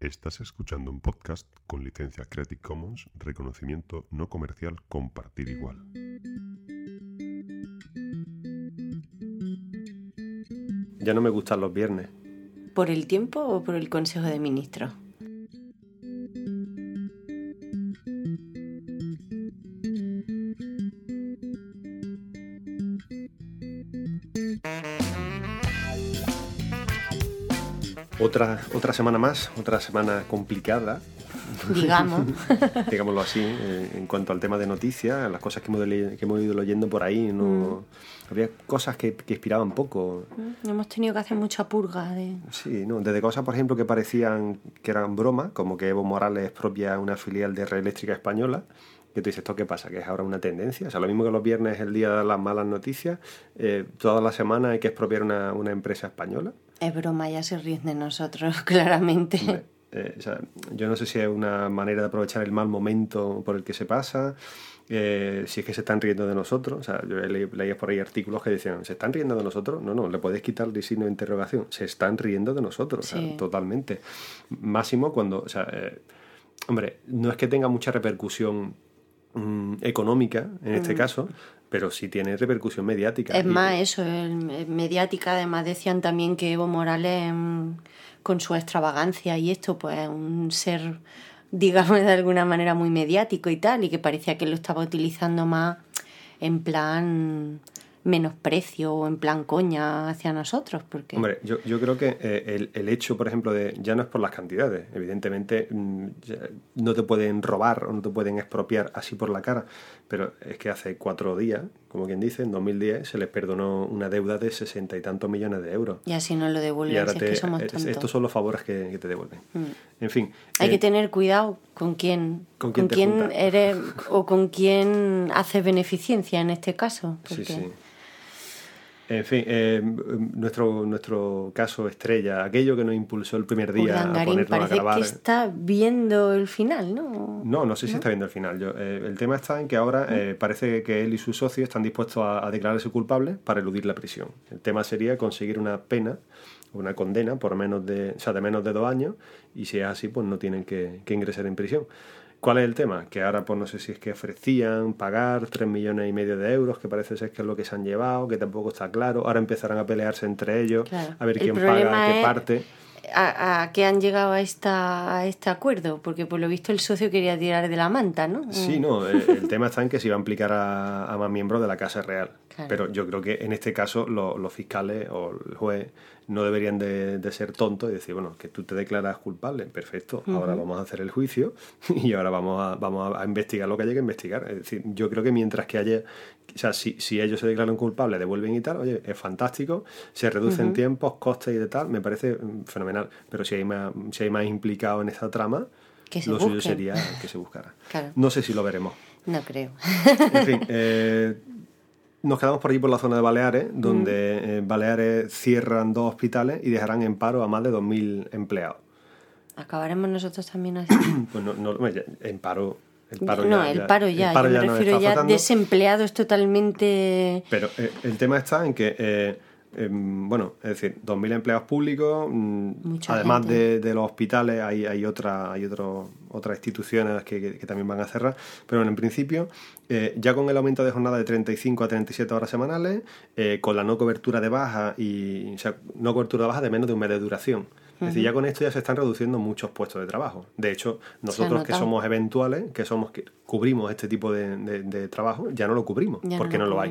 Estás escuchando un podcast con licencia Creative Commons, reconocimiento no comercial, compartir igual. Ya no me gustan los viernes. ¿Por el tiempo o por el Consejo de Ministros? Otra, otra semana más, otra semana complicada. Digamos. Digámoslo así, eh, en cuanto al tema de noticias, las cosas que hemos, que hemos ido leyendo por ahí, no había cosas que, que inspiraban poco. Hemos tenido que hacer mucha purga de... Sí, ¿no? desde cosas, por ejemplo, que parecían que eran bromas, como que Evo Morales expropia una filial de Red Eléctrica Española, que tú dices, ¿esto qué pasa? ¿Que es ahora una tendencia? O sea, lo mismo que los viernes es el día de las malas noticias, eh, toda la semana hay que expropiar una, una empresa española. Es broma, ya se ríen de nosotros, claramente. Eh, o sea, yo no sé si es una manera de aprovechar el mal momento por el que se pasa, eh, si es que se están riendo de nosotros. O sea, yo le- leía por ahí artículos que decían, ¿se están riendo de nosotros? No, no, le podéis quitar el signo de interrogación. Se están riendo de nosotros, o sea, totalmente. Máximo cuando, o sea, eh, hombre, no es que tenga mucha repercusión mm, económica en este caso, pero sí tiene repercusión mediática. Es Y- más eso, el, el mediática, además decían también que Evo Morales, mm, con su extravagancia y esto, pues un ser, digamos, de alguna manera muy mediático y tal, y que parecía que lo estaba utilizando más en plan menosprecio o en plan coña hacia nosotros, porque... Hombre, yo, yo creo que eh, el, el hecho, por ejemplo, de ya no es por las cantidades. Evidentemente, mm, ya no te pueden robar o no te pueden expropiar así por la cara. Pero es que hace cuatro días, como quien dice, en 2010 se les perdonó una deuda de sesenta y tantos millones de euros. Y así nos lo Y devuelven, ahora si es que somos es- tontos. Mm. estos son los favores que, que te devuelven. En fin. Hay eh, que tener cuidado con quién, ¿Con con quién eres o con quién hace beneficencia en este caso. Sí, sí. En fin, eh, nuestro, nuestro caso estrella, aquello que nos impulsó el primer día a ponernos a parece grabar. que está viendo el final, ¿no? No, no sé si está viendo el final. Yo, eh, el tema está en que ahora eh, parece que él y su socio están dispuestos a, a declararse culpables para eludir la prisión. El tema sería conseguir una pena, una condena por menos de, o sea, de menos de dos años, y si es así, pues no tienen que, que ingresar en prisión. ¿Cuál es el tema? Que ahora, pues no sé si es que ofrecían pagar 3 millones y medio de euros, que parece ser que es lo que se han llevado, que tampoco está claro. Ahora empezarán a pelearse entre ellos, Claro. a ver El quién paga qué es- parte. ¿A, a qué han llegado a, esta, a este acuerdo? Porque por lo visto el socio quería tirar de la manta, ¿no? Sí, no, eh, el tema está en que se iba a implicar a, a más miembros de la Casa Real. Claro. Pero yo creo que en este caso lo- los fiscales o el juez no deberían de, de ser tontos y decir, bueno, que tú te declaras culpable, perfecto, ahora vamos a hacer el juicio y ahora vamos a, vamos a investigar lo que haya que investigar. Es decir, yo creo que mientras que haya, o sea, si, si ellos se declaran culpables, devuelven y tal, oye, es fantástico, se reducen tiempos, costes y de tal, me parece mm, fenomenal. Pero si hay más, si hay más implicado en esta trama, Que se lo suyo sería que se buscara. Claro. No sé si lo veremos. No creo. En fin, eh, nos quedamos por allí por la zona de Baleares, donde eh, Baleares cierran dos hospitales y dejarán en paro a más de 2.000 empleados. ¿Acabaremos nosotros también así? Pues no, no, ya, en paro. El paro no, ya- el ya- paro el ya. paro Yo me nos refiero ya desempleados totalmente... Pero eh, el tema está en que, eh, em, bueno, es decir, 2.000 empleados públicos, mm, Mucha además de, de los hospitales, hay, hay, otra, hay otro- otras instituciones que, que- que también van a cerrar. Pero bueno, en principio, eh, ya con el aumento de jornada de 35 a 37 horas semanales, eh, con la no cobertura de baja y, o sea, no cobertura de baja de menos de un mes de duración. Es decir, ya con esto ya se están reduciendo muchos puestos de trabajo. De hecho, nosotros que somos eventuales, que somos que cubrimos este tipo de, de- de trabajo, ya no lo cubrimos, Ya no porque lo no lo, hay.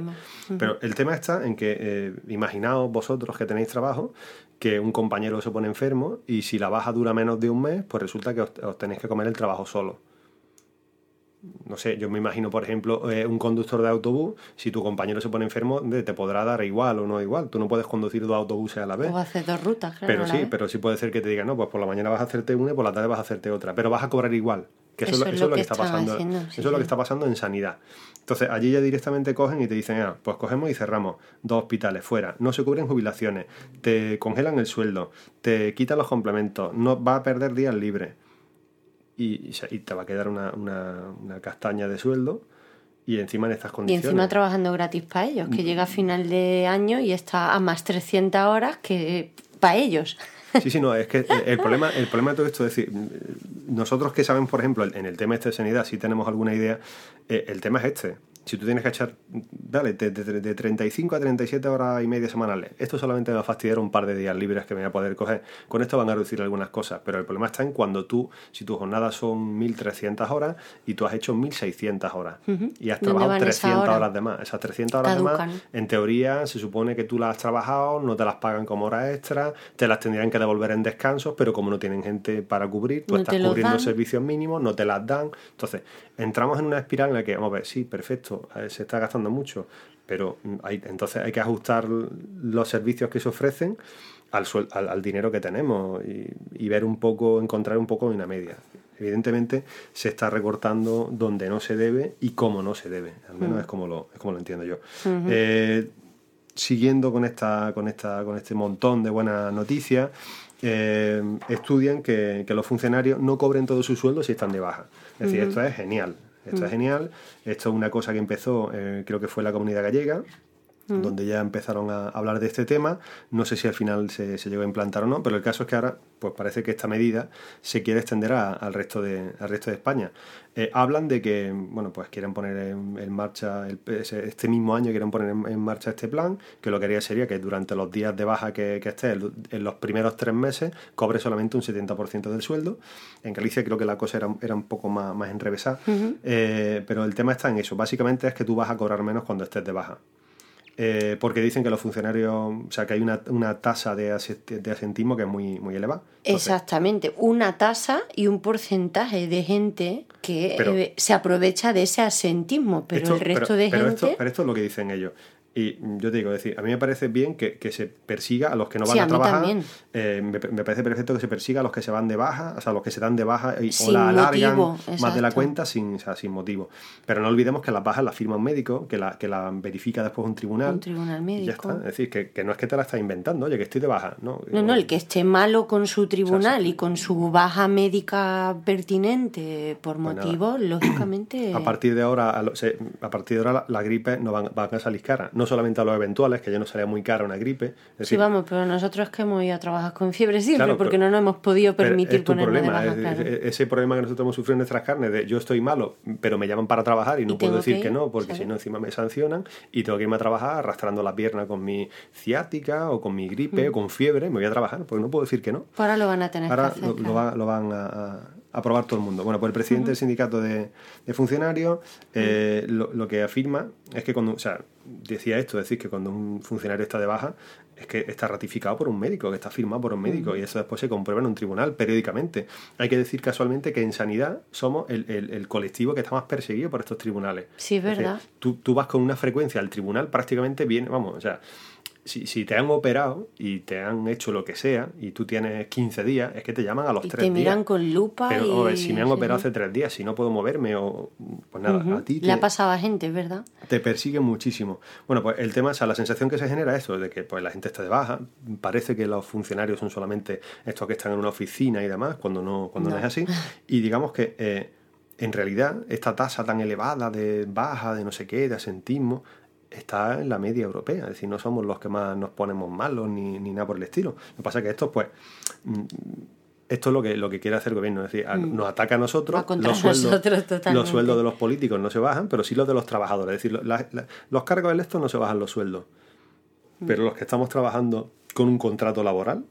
Pero el tema está en que, eh, imaginaos vosotros que tenéis trabajo, que un compañero se pone enfermo y si la baja dura menos de un mes, pues resulta que os, os tenéis que comer el trabajo solo. No sé, yo me imagino, por ejemplo, eh, un conductor de autobús, si tu compañero se pone enfermo, te podrá dar igual o no igual. Tú no puedes conducir dos autobuses a la vez. O hacer dos rutas, claro. Pero sí, vez. pero sí puede ser que te digan, no, pues por la mañana vas a hacerte una y por la tarde vas a hacerte otra, pero vas a cobrar igual. Que eso, es lo- eso es lo que está pasando. haciendo, eso sí, es lo que está pasando en sanidad. Entonces, allí ya directamente cogen y te dicen, ah, pues cogemos y cerramos dos hospitales fuera, no se cubren jubilaciones, te congelan el sueldo, te quitan los complementos, no va a perder días libres y, y y te va a quedar una, una- una castaña de sueldo y encima en estas Y condiciones. encima trabajando gratis para ellos, que llega a final de año y está a más 300 horas que para ellos. Sí, sí, no, es que el problema, el problema de todo esto es decir, nosotros que sabemos, por ejemplo, en el tema este de sanidad, si tenemos alguna idea, eh, el tema es este si tú tienes que echar, dale, de, de, 35 a 37 horas y media semanales, esto solamente me va a fastidiar un par de días libres que me voy a poder coger. Con esto van a reducir algunas cosas, pero el problema está en cuando tú, si tus jornadas son 1300 horas y tú has hecho 1600 horas y has trabajado 300 horas de más. Esas 300 horas de más, en teoría, se supone que tú las has trabajado, no te las pagan como horas extra, te las tendrían que devolver en descansos, pero como no tienen gente para cubrir, tú estás cubriendo servicios mínimos, no te las dan. Entonces, entramos en una espiral en la que, vamos a ver, sí, perfecto se está gastando mucho, pero hay, entonces hay que ajustar los servicios que se ofrecen al, al, dinero que tenemos y, ver un poco, encontrar un poco una media. Evidentemente se está recortando donde no se debe y cómo no se debe, al menos mm. es, como lo, es como lo entiendo yo. Eh, siguiendo con, esta, con, esta, con este montón de buenas noticias, eh, estudian que, que, los funcionarios no cobren todo su sueldo si están de baja. Es decir, esto es genial. Esto es mm. genial. Esto es una cosa que empezó, eh, creo que fue la comunidad gallega, mm. donde ya empezaron a hablar de este tema. No sé si al final se, llegó a implantar o no, pero el caso es que ahora pues parece que esta medida se quiere extender al, resto de, al resto de España. Eh, hablan de que, bueno, pues quieren poner en, marcha, este mismo año quieren poner en, marcha este plan, que lo que haría sería que durante los días de baja que, que esté, en los primeros tres meses, cobre solamente un 70% del sueldo. En Galicia creo que la cosa era, era un poco más, más enrevesada, eh, pero el tema está en eso. Básicamente es que tú vas a cobrar menos cuando estés de baja. Eh, porque dicen que los funcionarios, o sea, que hay una, tasa de, de, asentismo que es muy, muy elevada. Exactamente, una tasa y un porcentaje de gente que eh, se aprovecha de ese asentismo, pero el resto de gente... pero esto es lo que dicen ellos. Y yo te digo, decir, a mí me parece bien que, se persiga a los que no van a, trabajar. Eh, me, parece perfecto que se persiga a los que se van de baja, o sea, a los que se dan de baja y, o la alargan más de la cuenta sin, sin motivo. Pero no olvidemos que las bajas las firma un médico, que la, que la verifica después un tribunal. Un tribunal médico. ya está. Es decir, que, no es que te la estás inventando, oye, que estoy de baja. No, no, no el que esté malo con su tribunal y con su baja médica pertinente por pues motivo, lógicamente. A partir de ahora, a, partir de ahora la, gripe no van, van a salir cara no solamente a los eventuales, que ya no salía muy cara una gripe. sí, vamos, pero nosotros es que hemos ido a trabajar con fiebre siempre porque no nos hemos podido permitir ponernos problema, Ese problema que nosotros hemos sufrido en nuestras carnes de yo estoy malo, pero me llaman para trabajar y no puedo decir que, no, porque si no encima me sancionan y tengo que irme a trabajar arrastrando la pierna con mi ciática o con mi gripe mm. o con fiebre, me voy a trabajar, porque no puedo decir que no. Ahora lo van a tener que hacer. Lo, lo, van a aprobar todo el mundo. Bueno, pues el presidente del sindicato de, funcionarios eh, lo, que afirma es que cuando, o sea, decía esto, decir que cuando un funcionario está de baja es que está ratificado por un médico, que está firmado por un médico y eso después se comprueba en un tribunal periódicamente. Hay que decir casualmente que en sanidad somos el, colectivo que está más perseguido por estos tribunales. Sí, es verdad. tú, tú vas con una frecuencia al tribunal prácticamente bien, vamos, o sea, si, si, te han operado y te han hecho lo que sea y tú tienes 15 días, es que te llaman a los 3 días. Te miran con lupa. Pero si me han operado hace 3 días, si no puedo moverme o. Pues nada, a ti. Le ha pasado a gente, ¿verdad? Te persiguen muchísimo. Bueno, pues el tema, o sea, la sensación que se genera es eso, de que pues, la gente está de baja. Parece que los funcionarios son solamente estos que están en una oficina y demás, cuando no, cuando no. es así. Y digamos que. Eh, en realidad, esta tasa tan elevada de baja, de no sé qué, de asentismo, está en la media europea, es decir, no somos los que más nos ponemos malos ni, ni nada por el estilo. Lo que pasa es que esto, pues, mm, esto es lo que, lo que quiere hacer el gobierno, es decir, mm. nos ataca a nosotros, los sueldos, los sueldos de los políticos no se bajan, pero sí los de los trabajadores, es decir, los cargos electos no se bajan los sueldos, mm. pero los que estamos trabajando con un contrato laboral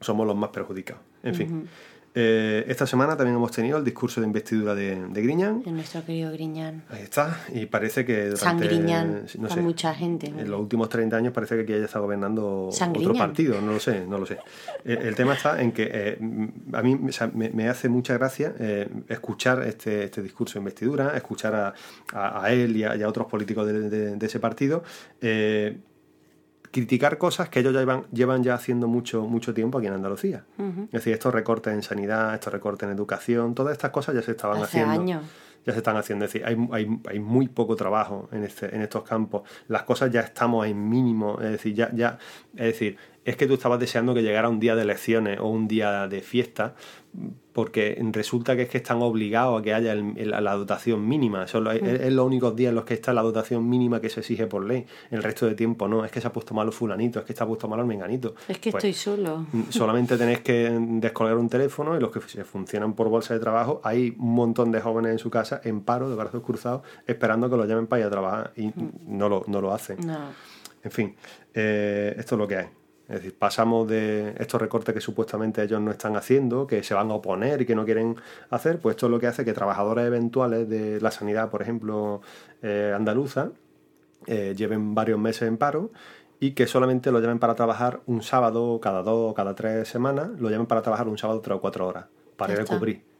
somos los más perjudicados. En fin. Eh, esta semana también hemos tenido el discurso de investidura de, de Griñán. De nuestro querido Griñán. Ahí está. Y parece que durante, San Griñán, no sé, mucha gente. En los últimos 30 años parece que aquí haya estado gobernando otro partido. No lo sé, no lo sé. El, tema está en que eh, a mí me, hace mucha gracia eh, escuchar este, este, discurso de investidura, escuchar a, a, él y a, otros políticos de, de ese partido criticar cosas que ellos ya llevan, llevan ya haciendo mucho, mucho tiempo aquí en Andalucía. Es decir, estos recortes en sanidad, estos recortes en educación, todas estas cosas ya se estaban haciendo. Ya se están haciendo. Es decir, hay, hay, hay, muy poco trabajo en, este, en estos campos. Las cosas ya estamos en mínimo. Es decir, ya, ya, es decir, es que tú estabas deseando que llegara un día de elecciones o un día de fiesta, porque resulta que es que están obligados a que haya la dotación mínima. Eso es, es, los únicos días en los que está la dotación mínima que se exige por ley. El resto de tiempo no. Es que se ha puesto malo fulanito, es que se ha puesto malo el menganito. Es que pues, estoy solo. Mm, solamente tenéis que descolgar un teléfono y los que se funcionan por bolsa de trabajo, hay un montón de jóvenes en su casa en paro, de brazos cruzados, esperando que los llamen para ir a trabajar y mm. no, lo, no lo hacen. En fin, eh, esto es lo que hay. Es decir, pasamos de estos recortes que supuestamente ellos no están haciendo, que se van a oponer y que no quieren hacer, pues esto es lo que hace que trabajadores eventuales de la sanidad, por ejemplo, eh, andaluza, eh, lleven varios meses en paro y que solamente lo llamen para trabajar un sábado cada dos o cada tres semanas, lo llamen para trabajar un sábado tres o cuatro horas, para ir a cubrir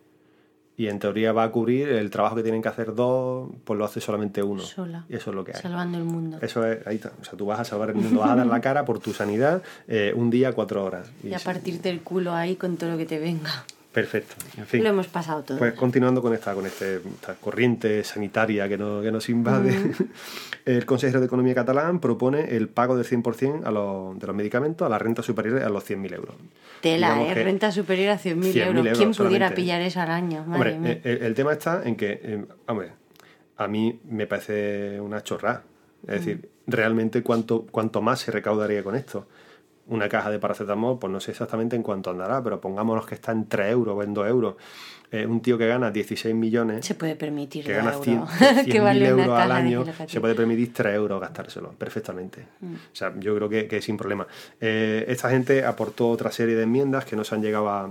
y en teoría va a cubrir el trabajo que tienen que hacer dos, pues lo hace solamente uno. Sola. Y eso es lo que hay. Salvando el mundo. Eso es, ahí está. O sea, tú vas a salvar el mundo, vas a dar la cara por tu sanidad eh, un día, cuatro horas. Y, a partirte el culo ahí con todo lo que te venga. Perfecto. En fin. Lo hemos pasado todo. Pues continuando con esta, con este, esta corriente sanitaria que, no, que nos invade, el consejero de Economía catalán propone el pago del 100% a los, de los medicamentos a la renta superior a los 100.000 euros. Tela, ¿eh? Renta superior a 100.000 euros. ¿Quién pudiera pillar eso al año? hombre, el, tema está en que, eh, hombre, a mí me parece una chorrada. Es decir, realmente cuánto, cuánto más se recaudaría con esto una caja de paracetamol, pues no sé exactamente en cuánto andará, pero pongámonos que está en 3 euros o en 2 euros. Eh, un tío que gana 16 millones. Se puede permitir. Que gana 100, euros al año. Se puede permitir 3 euros gastárselo perfectamente. Mm. O sea, yo creo que, que sin problema. Eh, esta gente aportó otra serie de enmiendas que no se han llegado a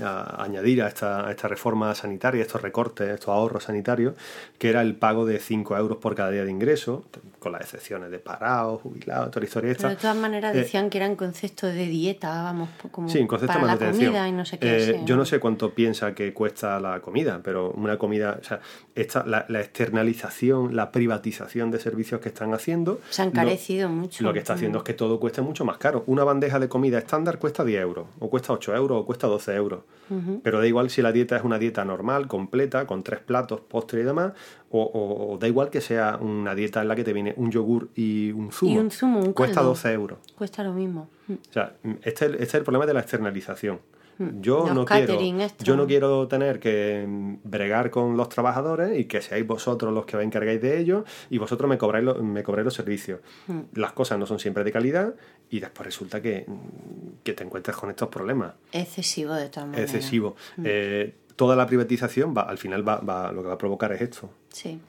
a añadir a esta, esta, reforma sanitaria, estos recortes, estos ahorros sanitarios, que era el pago de 5 euros por cada día de ingreso, con las excepciones de parados, jubilados, toda la historia esta. de todas maneras eh, decían que eran conceptos de dieta, vamos, como sí, concepto para la comida y no sé qué. Eh, yo no sé cuánto piensa que cuesta la comida, pero una comida, o sea, esta, la, externalización, la privatización de servicios que están haciendo... Se han encarecido mucho. Lo que está haciendo es que todo cueste mucho más caro. Una bandeja de comida estándar cuesta 10 euros, o cuesta 8 euros, o cuesta 12 euros. Pero da igual si la dieta es una dieta normal, completa, con tres platos, postre y demás, o, da igual que sea una dieta en la que te viene un yogur y un zumo. Y un zumo, un Cuesta 12 euros. Cuesta lo mismo. O sea, este, este es el problema de la externalización. Mm. Yo no, quiero, yo no quiero tener que bregar con los trabajadores y que seáis vosotros los que os encargáis de ello y vosotros me cobráis, me cobráis los servicios. Mm. Las cosas no son siempre de calidad y después resulta que, que te encuentras con estos problemas. Excesivo de todas maneras. Excesivo. Mm. Eh, toda la privatización va, al final va, va, lo que va a provocar es esto. Sí.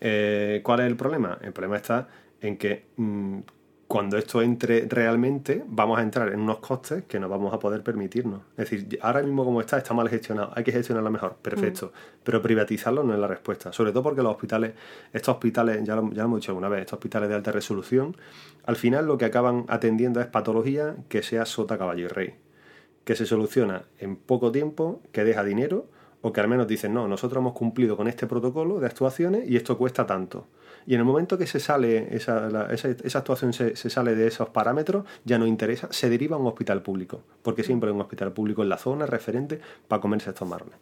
Eh, ¿Cuál es el problema? El problema está en que cuando esto entre realmente, vamos a entrar en unos costes que no vamos a poder permitirnos. Es decir, ahora mismo como está, está mal gestionado, hay que gestionarlo mejor, perfecto. Mm. Pero privatizarlo no es la respuesta. Sobre todo porque los hospitales, estos hospitales, ya lo, ya lo hemos dicho alguna vez, estos hospitales de alta resolución, al final lo que acaban atendiendo es patología que sea sota, caballo y rey. Que se soluciona en poco tiempo, que deja dinero, o que al menos dicen, no, nosotros hemos cumplido con este protocolo de actuaciones y esto cuesta tanto. Y en el momento que se sale, esa, esa, actuación se, sale de esos parámetros, ya no interesa, se deriva a un hospital público, porque siempre hay un hospital público en la zona referente para comerse estos marrones.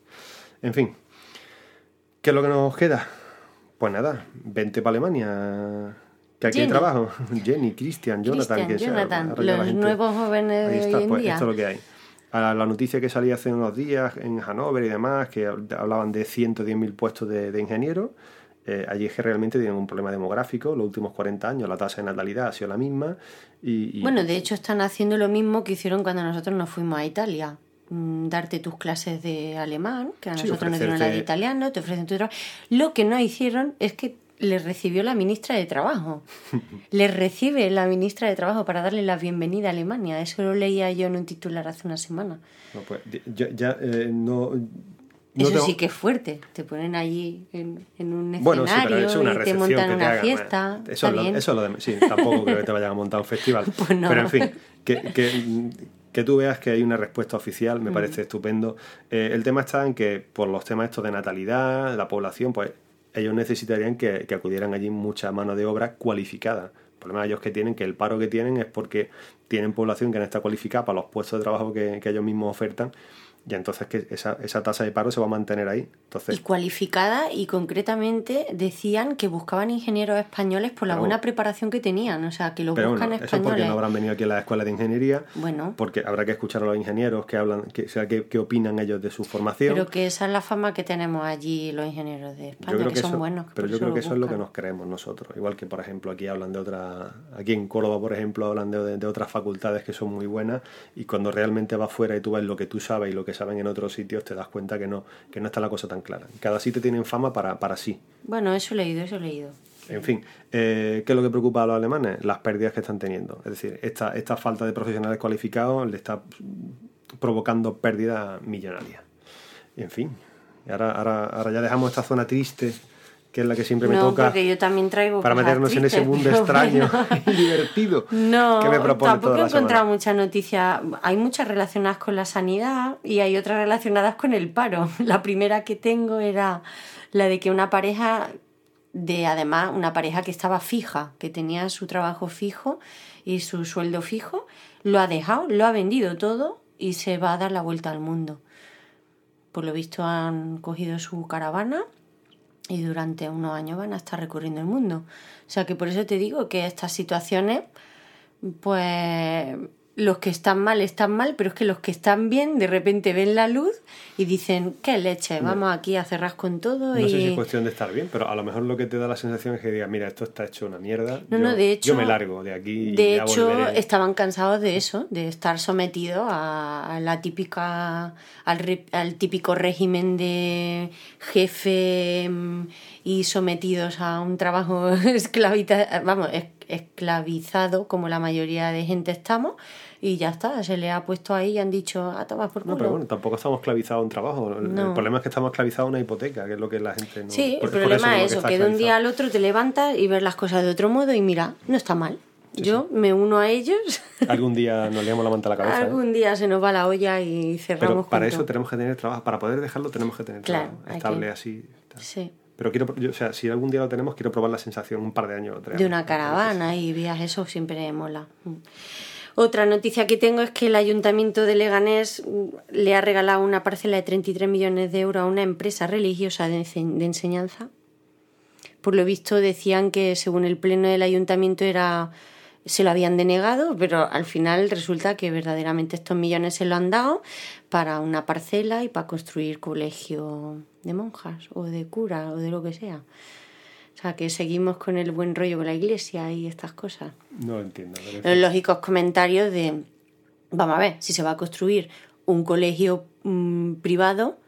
En fin, ¿qué es lo que nos queda? Pues nada, vente para Alemania. Que aquí hay trabajo. Jenny, Christian, Jonathan, que Jonathan, los nuevos jóvenes de hoy en pues día. esto es lo que hay. A la, noticia que salía hace unos días en Hannover y demás, que hablaban de 110.000 puestos de, de ingenieros, eh, allí es que realmente tienen un problema demográfico. Los últimos 40 años la tasa de natalidad ha sido la misma. Y, Bueno, de hecho están haciendo lo mismo que hicieron cuando nosotros nos fuimos a Italia. Mm, darte tus clases de alemán, que a nosotros nos dieron la de italiano, te ofrecen tu trabajo. Lo que no hicieron es que les recibió la ministra de Trabajo. les recibe la ministra de Trabajo para darle la bienvenida a Alemania. Eso lo leía yo en un titular hace una semana. No, pues, ya, eh, no eso sí que es fuerte. Te ponen allí en, un escenario y te montan una fiesta. Eso, es lo, eso lo de, sí, tampoco creo que te vayan a montar un festival. Pues Pero en fin, que, que, que, tú veas que hay una respuesta oficial me mm. parece estupendo. Eh, el tema está en que por los temas estos de natalidad, la población, pues ellos necesitarían que, acudieran allí mucha mano de obra cualificada. El problema de ellos que tienen, que el paro que tienen es porque tienen población que no está cualificada para los puestos de trabajo que, que ellos mismos ofertan y entonces que esa, esa tasa de paro se va a mantener ahí. Entonces, Y cualificada y concretamente decían que buscaban ingenieros españoles por la buena preparación que tenían, o sea, que los pero buscan bueno, eso porque españoles. no habrán venido aquí a la escuela de ingeniería, Bueno, porque habrá que escuchar a los ingenieros que hablan, que, o sea, qué, qué opinan ellos de su formación. pero que esa es la fama que tenemos allí los ingenieros de España, que, que son eso, buenos. que pero yo creo que eso es lo que nos creemos nosotros. Igual que, por ejemplo, aquí hablan de otra, aquí en Córdoba, por ejemplo, hablan de, de otras facultades que son muy buenas y cuando realmente vas fuera y tú ves lo que tú sabes y lo que saben en otros sitios, te das cuenta que no, que no está la cosa tan clara. Cada sitio tiene fama para, para sí. Bueno, eso he leído, eso he leído. En fin, eh, ¿qué es lo que preocupa a los alemanes? Las pérdidas que están teniendo. Es decir, esta, esta falta de profesionales cualificados le está provocando pérdidas millonarias. Y en fin, ahora, ahora, ahora ya dejamos esta zona triste, que es la que siempre me no, toca, porque yo también traigo para meternos en ese mundo extraño bueno. y divertido No, que me propone tampoco toda he encontrado muchas noticias. Hay muchas relacionadas con la sanidad y hay otras relacionadas con el paro. La primera que tengo era la de que una pareja, de además una pareja que estaba fija, que tenía su trabajo fijo y su sueldo fijo, lo ha dejado, lo ha vendido todo y se va a dar la vuelta al mundo. Por lo visto han cogido su caravana y durante unos años van a estar recorriendo el mundo. O sea que por eso te digo que estas situaciones, pues los que están mal están mal, pero es que los que están bien de repente ven la luz y dicen, qué leche, vamos aquí a cerrar con todo No y... sé si es cuestión de estar bien, pero a lo mejor lo que te da la sensación es que digas, mira, esto está hecho una mierda. No, yo, no, de hecho- yo me largo de aquí y De ya hecho, volveré". estaban cansados de eso, de estar sometidos a, a la típica, al, re- al típico régimen de jefe mm, y sometidos a un trabajo esclavita, vamos, es- esclavizado, como la mayoría de gente estamos, y ya está, se le ha puesto ahí y han dicho, a tomar por culo. No, pero bueno, tampoco estamos esclavizados a un trabajo. El- problema es que estamos esclavizados a una hipoteca, que es lo que la gente no. Sí, el por problema lo es eso, que de un día al otro te levantas y ves las cosas de otro modo y mira, no está mal. Yo me uno a ellos. Algún día nos liamos la manta a la cabeza. ¿eh? Algún día se nos va la olla y cerramos Pero para eso tenemos que tener trabajo. Para poder dejarlo tenemos que tener Claro, trabajo estable que- así. tal. Sí. Pero quiero, o sea, si algún día lo tenemos, quiero probar la sensación un par de años o tres De una caravana y viajes, eso siempre mola. Otra noticia que tengo es que el Ayuntamiento de Leganés mm, le ha regalado una parcela de 33 millones de euros a una empresa religiosa de enseñanza. Por lo visto decían que según el pleno del ayuntamiento era se lo habían denegado, pero al final resulta que verdaderamente estos millones se lo han dado para una parcela y para construir colegio de monjas o de cura o de lo que sea. O sea, que seguimos con el buen rollo con la iglesia y estas cosas. No entiendo. Los lógicos comentarios de, vamos a ver, si se va a construir un colegio mm, privado,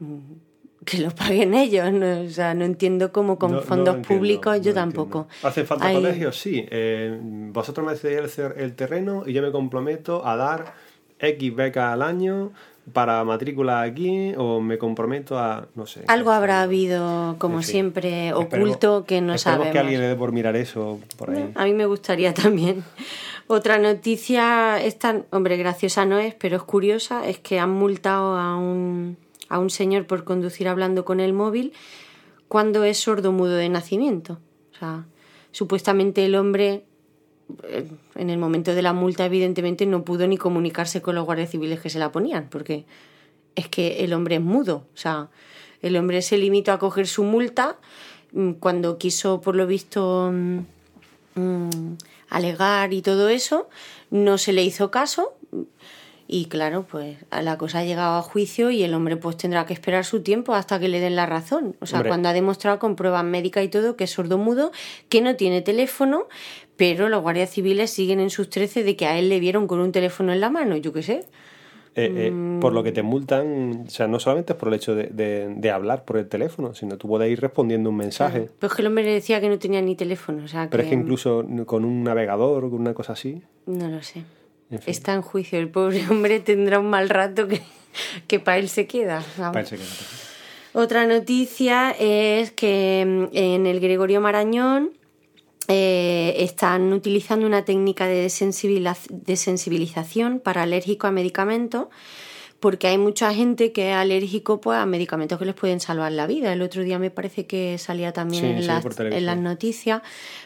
mm, que lo paguen ellos. ¿no? O sea, no entiendo cómo con No- fondos entiendo, públicos yo tampoco. entiendo. ¿Hace falta Hay- colegios? Sí. Eh, vosotros me cedéis el, el terreno y yo me comprometo a dar X becas al año para matrícula aquí o me comprometo a, no sé. Algo habrá habido, como En fin. siempre, Esperemos- oculto que no sabemos. que alguien le dé por mirar eso por ahí. A mí me gustaría también. Otra noticia, esta, hombre, graciosa no es, pero es curiosa, es que han multado a un, a un señor por conducir hablando con el móvil cuando es sordo-mudo de nacimiento. O sea, supuestamente el hombre, en el momento de la multa, evidentemente no pudo ni comunicarse con los guardias civiles que se la ponían, porque es que el hombre es mudo. O sea, el hombre se limitó a coger su multa mm, cuando quiso, por lo visto, mm, mm, alegar y todo eso, no se le hizo caso. Y claro, pues la cosa ha llegado a juicio y el hombre pues tendrá que esperar su tiempo hasta que le den la razón. O sea, Hombre. cuando ha demostrado con pruebas médicas y todo que es sordomudo, que no tiene teléfono, pero los guardias civiles siguen en sus trece de que a él le vieron con un teléfono en la mano, yo qué sé. Eh, eh, Mm. Por lo que te multan, o sea, no solamente es por el hecho de, de- de hablar por el teléfono, sino tú puedes ir respondiendo un mensaje. Pero es que el hombre decía que no tenía ni teléfono, o sea Pero que, es que incluso con un navegador o con una cosa así. no lo sé. En fin. Está en juicio, el pobre hombre tendrá un mal rato que, que para él se queda. vamos. Parece que no. Otra noticia es que mm, en el Gregorio Marañón eh, están utilizando una técnica de desensibiliz- desensibilización para alérgicos a medicamentos porque hay mucha gente que es alérgico pues, a medicamentos que les pueden salvar la vida. El otro día me parece que salía también Sí, en, sí, las, en las noticias,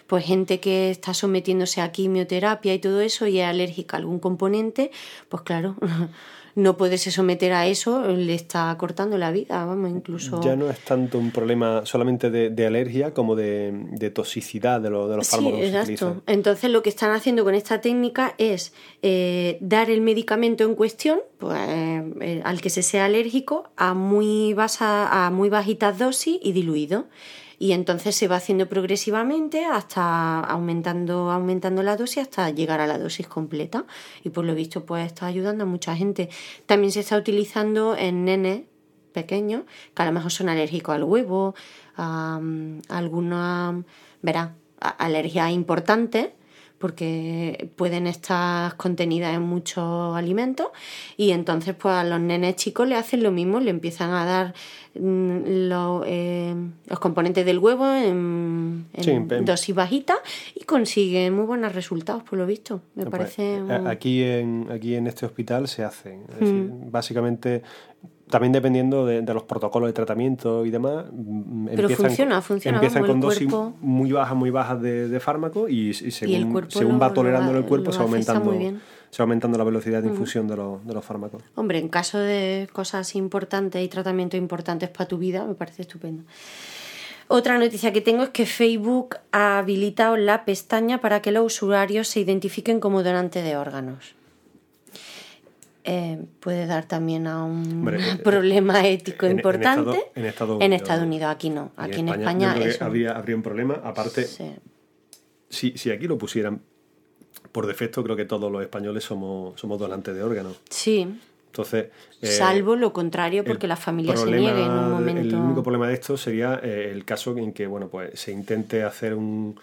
pues gente que está sometiéndose a quimioterapia y todo eso y es alérgica a algún componente, pues claro, no poderse someter a eso le está cortando la vida, vamos, incluso... Ya no es tanto un problema solamente de, alergia como de, toxicidad de, lo, de los fármacos sí, exacto. Entonces lo que están haciendo con esta técnica es eh, dar el medicamento en cuestión, pues, eh, al que se sea alérgico, a muy, basa, a muy bajitas dosis y diluido y entonces se va haciendo progresivamente hasta aumentando, aumentando la dosis hasta llegar a la dosis completa y por lo visto pues está ayudando a mucha gente. También se está utilizando en nenes pequeños que a lo mejor son alérgicos al huevo, a, a alguna, verá, alergias importantes porque pueden estar contenidas en muchos alimentos y entonces pues a los nenes chicos le hacen lo mismo, le empiezan a dar mm, eh, los componentes del huevo en, dosis bajitas y consiguen muy buenos resultados por lo visto. Me pues, parece... Eh, aquí, en, aquí en este hospital se hacen. Mm. básicamente también dependiendo de, los protocolos de tratamiento y demás. Mm, Pero funciona, funciona. Empiezan con dosis muy bajas, muy bajas de, fármaco y, según, según va tolerando el cuerpo se va aumentando. Se va aumentando la velocidad de infusión de, los, de los fármacos. Hombre, en caso de cosas importantes y tratamientos importantes para tu vida, me parece estupendo. Otra noticia que tengo es que Facebook ha habilitado la pestaña para que los usuarios se identifiquen como donantes de órganos. Eh, puede dar también a un eh, problema ético importante. En, Estados Unidos, aquí no. Aquí en España, habría, un problema. Aparte, si, si aquí lo pusieran por defecto, creo que todos los españoles somos, somos donantes de órganos. Sí. Entonces, eh, Salvo lo contrario, porque la familia se niegue en un momento. El único problema de esto sería el caso en que bueno, pues se intente hacer un, eh,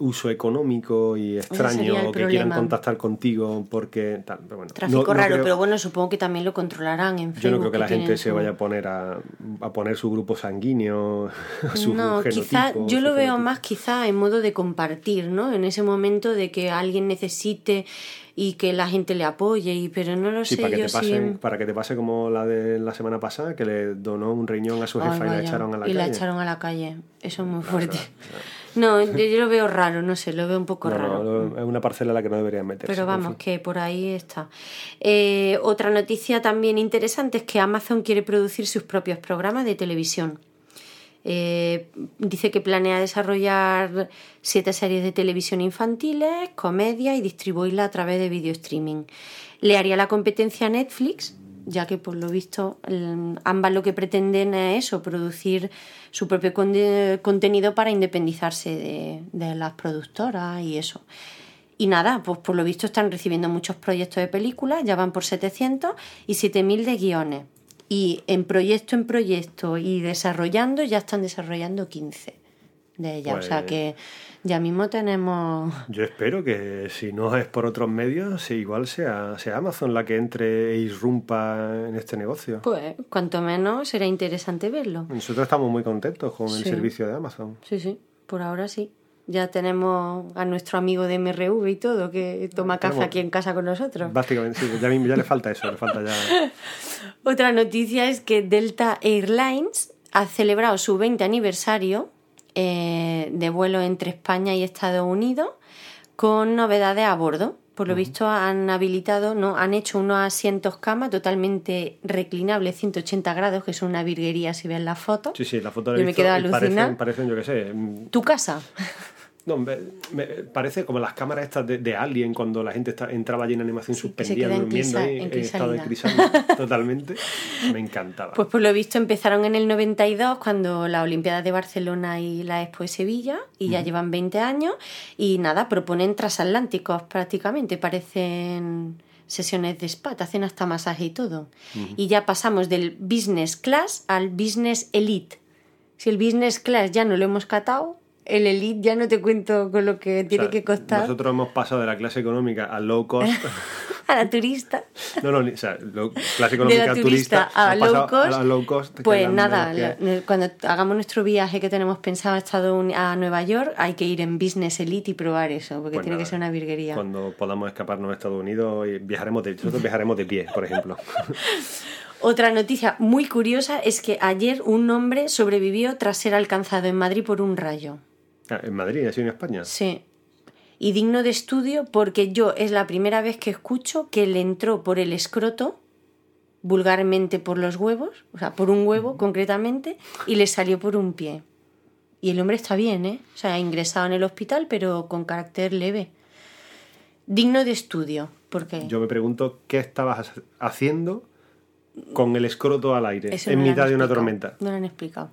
uso económico y extraño o que quieran contactar contigo porque tal, pero bueno, tráfico raro pero bueno supongo que también lo controlarán en Facebook yo no creo que, la gente se vaya a poner a, a, poner su grupo sanguíneo su no quizá yo lo veo más quizá en modo de compartir no en ese momento de que alguien necesite y que la gente le apoye, y, pero no lo sé para que yo te pasen, Para que te pase como la de la semana pasada, que le donó un riñón a su jefa y la echaron a la calle. Y la echaron a la calle, eso es muy fuerte. No, yo, lo veo raro, no sé, lo veo un poco raro. es una parcela a la que no deberían meterse. Pero vamos, que por ahí está. Eh, otra noticia también interesante es que Amazon quiere producir sus propios programas de televisión. Eh, dice que planea desarrollar siete series de televisión infantiles, comedia y distribuirla a través de video streaming. Le haría la competencia a Netflix, ya que por lo visto ambas lo que pretenden es eso, producir su propio contenido para independizarse de, las productoras y eso. Y nada, pues por lo visto están recibiendo muchos proyectos de películas, ya van por 700 y 7000 de guiones y en proyecto en proyecto y desarrollando ya están desarrollando 15 de ellas. o sea pues que ya mismo tenemos... Yo espero que si no es por otros medios, igual sea, sea Amazon la que entre e irrumpa en este negocio. Pues cuanto menos será interesante verlo. Nosotros estamos muy contentos con el servicio de Amazon. Sí, sí, por ahora sí. Ya tenemos a nuestro amigo de MRV y todo, que toma café aquí en casa con nosotros. Básicamente, sí, ya, ya le falta eso, le falta ya... Otra noticia es que Delta Airlines ha celebrado su 20 aniversario eh, de vuelo entre España y Estados Unidos con novedades a bordo. Por lo visto han habilitado, no, han hecho unos asientos cama totalmente reclinables, 180 grados, que son una virguería si ven las fotos. Sí, sí, la foto de me queda alucinada. Parecen, yo qué sé. Mm, ¿Tu casa? No, me, parece como las cámaras estas de, Alien cuando la gente entraba allí en animación suspendida durmiendo en, estado de totalmente. Me encantaba. Pues por lo visto empezaron en el 92 cuando la Olimpiada de Barcelona y la Expo de Sevilla y ya llevan 20 años y nada, proponen transatlánticos prácticamente, parecen sesiones de spa, te hacen hasta masaje y todo. Y ya pasamos del business class al business elite. Si el business class ya no lo hemos catado, el Elite ya no te cuento con lo que tiene que costar. Nosotros hemos pasado de la clase económica al low cost. a la turista. No, no, o sea, clase económica de turista, a, low cost, a low cost. Pues nada, cuando hagamos nuestro viaje que tenemos pensado a, Estados a Nueva York, hay que ir en Business Elite y probar eso, porque pues tiene que ser una virguería. Cuando podamos escaparnos a Estados Unidos, viajaremos de, nosotros viajaremos de pie, por ejemplo. Otra noticia muy curiosa es que ayer un hombre sobrevivió tras ser alcanzado en Madrid por un rayo. Ah, ¿En Madrid? ¿Así en España? Sí. Y digno de estudio porque yo es la primera vez que escucho que le entró por el escroto vulgarmente por los huevos, o sea, por un huevo concretamente, y le salió por un pie. Y el hombre está bien, ¿eh? O sea, ingresado en el hospital, pero con carácter leve. Digno de estudio, porque... Yo me pregunto qué estabas haciendo con el escroto al aire Eso en no mitad de una tormenta. No lo han explicado.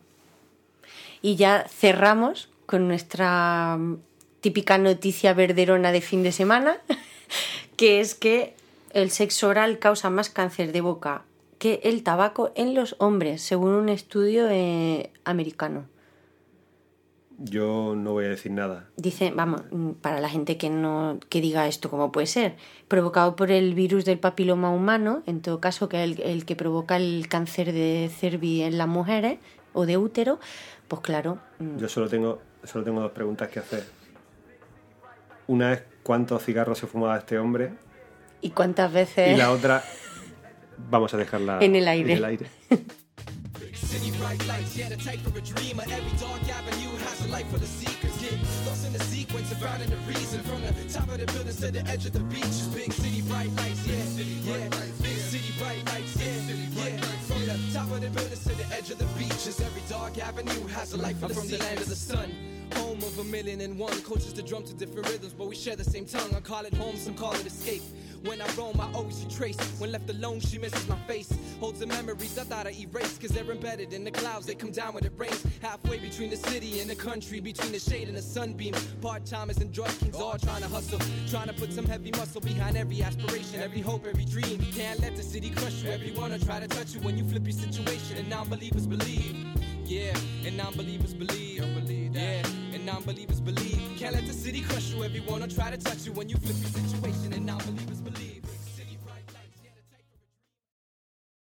Y ya cerramos con nuestra mm, típica noticia verderona de fin de semana, que es que el sexo oral causa más cáncer de boca que el tabaco en los hombres, según un estudio eh, americano. Yo no voy a decir nada. Dice, vamos, mm, para la gente que no que diga esto, ¿cómo puede ser? Provocado por el virus del papiloma humano, en todo caso, que es el, el que provoca el cáncer de cervi en las mujeres o de útero, pues claro, mm, Yo solo tengo, solo tengo dos preguntas que hacer. Una es cuántos cigarros se fumaba este hombre ¿y cuántas veces? y la otra vamos a dejarla En el aire. En el aire. City bright lights, yeah, the top of buildings to the edge of the beaches. Big city bright lights, yeah, yeah. Big city bright lights, yeah, yeah. From the top of the buildings to the edge of the beaches. Every dark avenue has a the from the land of the sun. Home of a million and one coaches the drum to different rhythms, but we share the same tongue. I call it home, some call it escape. When I roam, I always retrace. When left alone, she misses my face. Holds the memories I thought I erased, cause they're embedded in the clouds. They come down when it rains. Halfway between the city and the country, between the shade and the sunbeam. Part timers and drug kings all trying to hustle. Trying to put some heavy muscle behind every aspiration, every hope, every dream. You can't let the city crush you. Everyone will try to touch you when you flip your situation, and non believers believe. Yeah, and non believers believe. Yeah, and non believers believe. Can't let the city crush you. Everyone will try to touch you when you flip your situation, and non believers believe.